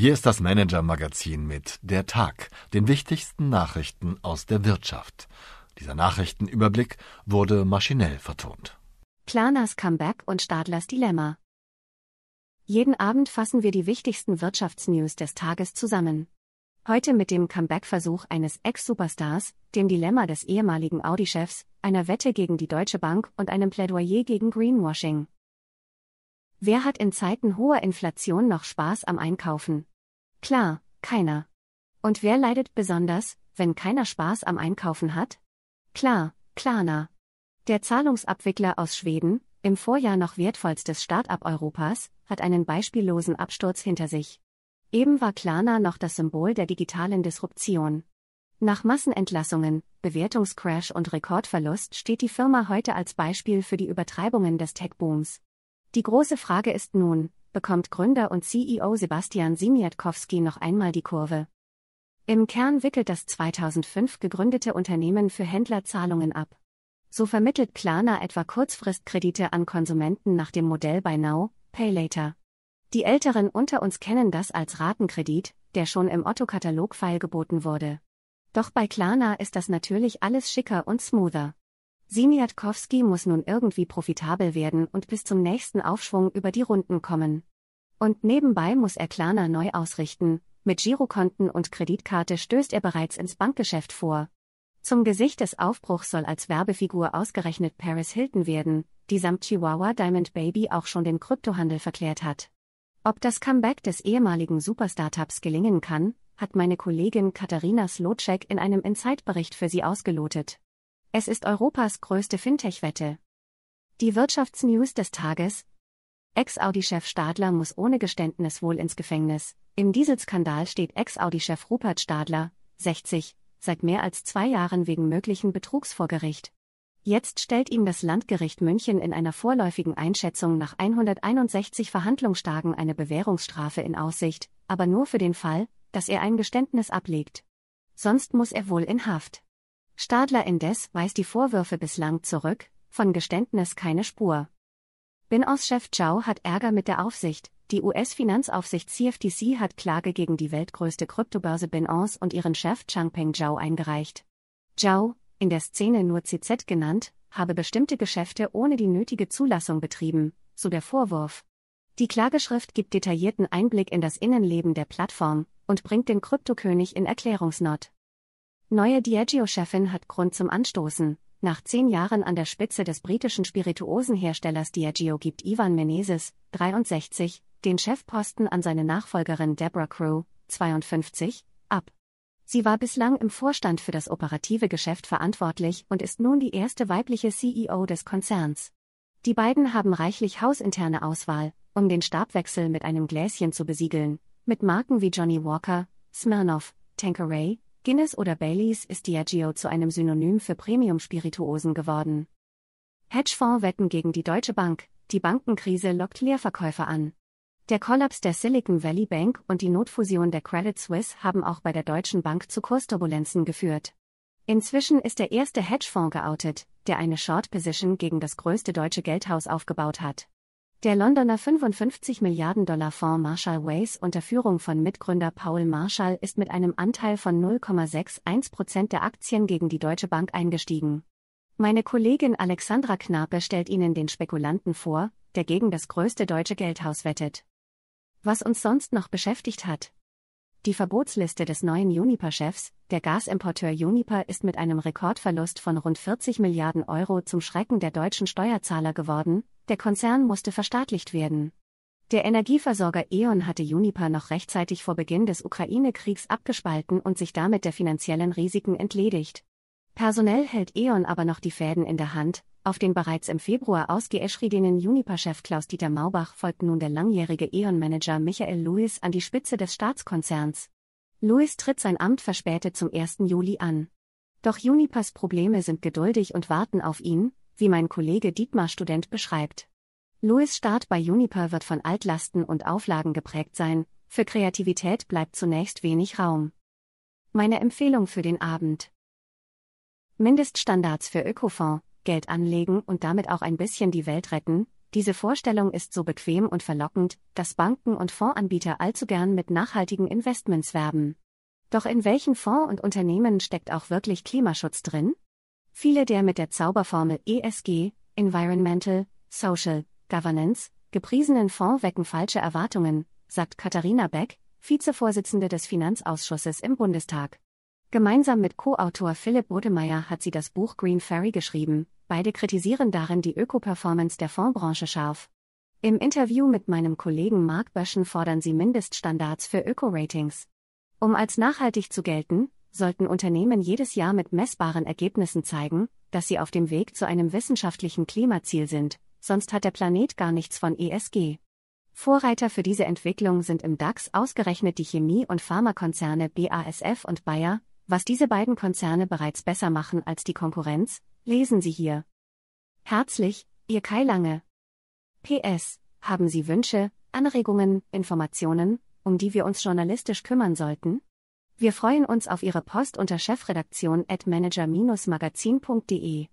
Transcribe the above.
Hier ist das Manager-Magazin mit Der Tag, den wichtigsten Nachrichten aus der Wirtschaft. Dieser Nachrichtenüberblick wurde maschinell vertont. Klarnas Comeback und Stadlers Dilemma. Jeden Abend fassen wir die wichtigsten Wirtschaftsnews des Tages zusammen. Heute mit dem Comeback-Versuch eines Ex-Superstars, dem Dilemma des ehemaligen Audi-Chefs, einer Wette gegen die Deutsche Bank und einem Plädoyer gegen Greenwashing. Wer hat in Zeiten hoher Inflation noch Spaß am Einkaufen? Klar, keiner. Und wer leidet besonders, wenn keiner Spaß am Einkaufen hat? Klar, Klarna. Der Zahlungsabwickler aus Schweden, im Vorjahr noch wertvollstes Start-up Europas, hat einen beispiellosen Absturz hinter sich. Eben war Klarna noch das Symbol der digitalen Disruption. Nach Massenentlassungen, Bewertungscrash und Rekordverlust steht die Firma heute als Beispiel für die Übertreibungen des Tech-Booms. Die große Frage ist nun, bekommt Gründer und CEO Sebastian Simiatkowski noch einmal die Kurve? Im Kern wickelt das 2005 gegründete Unternehmen für Händler Zahlungen ab. So vermittelt Klarna etwa Kurzfristkredite an Konsumenten nach dem Modell Buy Now, Pay Later. Die Älteren unter uns kennen das als Ratenkredit, der schon im Otto-Katalog-File geboten wurde. Doch bei Klarna ist das natürlich alles schicker und smoother. Simiatkowski muss nun irgendwie profitabel werden und bis zum nächsten Aufschwung über die Runden kommen. Und nebenbei muss er Klarna neu ausrichten, mit Girokonten und Kreditkarte stößt er bereits ins Bankgeschäft vor. Zum Gesicht des Aufbruchs soll als Werbefigur ausgerechnet Paris Hilton werden, die samt Chihuahua Diamond Baby auch schon den Kryptohandel verklärt hat. Ob das Comeback des ehemaligen Superstartups gelingen kann, hat meine Kollegin Katharina Slotschek in einem Insight-Bericht für Sie ausgelotet. Es ist Europas größte Fintech-Wette. Die Wirtschaftsnews des Tages. Ex-Audi-Chef Stadler muss ohne Geständnis wohl ins Gefängnis. Im Dieselskandal steht Ex-Audi-Chef Rupert Stadler, 60, seit mehr als zwei Jahren wegen möglichen Betrugs vor Gericht. Jetzt stellt ihm das Landgericht München in einer vorläufigen Einschätzung nach 161 Verhandlungstagen eine Bewährungsstrafe in Aussicht, aber nur für den Fall, dass er ein Geständnis ablegt. Sonst muss er wohl in Haft. Stadler indes weist die Vorwürfe bislang zurück, von Geständnis keine Spur. Binos-Chef Zhao hat Ärger mit der Aufsicht. Die US-Finanzaufsicht CFTC hat Klage gegen die weltgrößte Kryptobörse Binance und ihren Chef Changpeng Zhao eingereicht. Zhao, in der Szene nur CZ genannt, habe bestimmte Geschäfte ohne die nötige Zulassung betrieben, so der Vorwurf. Die Klageschrift gibt detaillierten Einblick in das Innenleben der Plattform und bringt den Kryptokönig in Erklärungsnot. Neue Diageo-Chefin hat Grund zum Anstoßen. Nach zehn Jahren an der Spitze des britischen Spirituosenherstellers Diageo gibt Ivan Menezes, 63, den Chefposten an seine Nachfolgerin Deborah Crew, 52, ab. Sie war bislang im Vorstand für das operative Geschäft verantwortlich und ist nun die erste weibliche CEO des Konzerns. Die beiden haben reichlich hausinterne Auswahl, um den Stabwechsel mit einem Gläschen zu besiegeln, mit Marken wie Johnny Walker, Smirnoff, Tanqueray, Guinness oder Baileys ist Diageo zu einem Synonym für Premium-Spirituosen geworden. Hedgefonds wetten gegen die Deutsche Bank, die Bankenkrise lockt Leerverkäufer an. Der Kollaps der Silicon Valley Bank und die Notfusion der Credit Suisse haben auch bei der Deutschen Bank zu Kursturbulenzen geführt. Inzwischen ist der erste Hedgefonds geoutet, der eine Short Position gegen das größte deutsche Geldhaus aufgebaut hat. Der Londoner 55 Milliarden Dollar Fonds Marshall Ways unter Führung von Mitgründer Paul Marshall ist mit einem Anteil von 0,61 Prozent der Aktien gegen die Deutsche Bank eingestiegen. Meine Kollegin Alexandra Knape stellt Ihnen den Spekulanten vor, der gegen das größte deutsche Geldhaus wettet. Was uns sonst noch beschäftigt hat, die Verbotsliste des neuen Uniper-Chefs, der Gasimporteur Uniper ist mit einem Rekordverlust von rund 40 Milliarden Euro zum Schrecken der deutschen Steuerzahler geworden, der Konzern musste verstaatlicht werden. Der Energieversorger E.ON hatte Uniper noch rechtzeitig vor Beginn des Ukraine-Kriegs abgespalten und sich damit der finanziellen Risiken entledigt. Personell hält E.ON aber noch die Fäden in der Hand, auf den bereits im Februar ausgeeschriebenen Uniper-Chef Klaus-Dieter Maubach folgt nun der langjährige E.ON-Manager Michael Lewis an die Spitze des Staatskonzerns. Lewis tritt sein Amt verspätet zum 1. Juli an. Doch Unipers Probleme sind geduldig und warten auf ihn, wie mein Kollege Dietmar Student beschreibt. Lewis Start bei Uniper wird von Altlasten und Auflagen geprägt sein, für Kreativität bleibt zunächst wenig Raum. Meine Empfehlung für den Abend. Mindeststandards für Ökofonds, Geld anlegen und damit auch ein bisschen die Welt retten, diese Vorstellung ist so bequem und verlockend, dass Banken und Fondsanbieter allzu gern mit nachhaltigen Investments werben. Doch in welchen Fonds und Unternehmen steckt auch wirklich Klimaschutz drin? Viele der mit der Zauberformel ESG, Environmental, Social, Governance, gepriesenen Fonds wecken falsche Erwartungen, sagt Katharina Beck, Vizevorsitzende des Finanzausschusses im Bundestag. Gemeinsam mit Co-Autor Philipp Bodemeyer hat sie das Buch Green Ferry geschrieben, beide kritisieren darin die Öko-Performance der Fondsbranche scharf. Im Interview mit meinem Kollegen Mark Böschen fordern sie Mindeststandards für Öko-Ratings. Um als nachhaltig zu gelten, sollten Unternehmen jedes Jahr mit messbaren Ergebnissen zeigen, dass sie auf dem Weg zu einem wissenschaftlichen Klimaziel sind, sonst hat der Planet gar nichts von ESG. Vorreiter für diese Entwicklung sind im DAX ausgerechnet die Chemie- und Pharmakonzerne BASF und Bayer, was diese beiden Konzerne bereits besser machen als die Konkurrenz, lesen Sie hier. Herzlich, Ihr Kai Lange. PS, haben Sie Wünsche, Anregungen, Informationen, um die wir uns journalistisch kümmern sollten? Wir freuen uns auf Ihre Post unter chefredaktion at manager-magazin.de.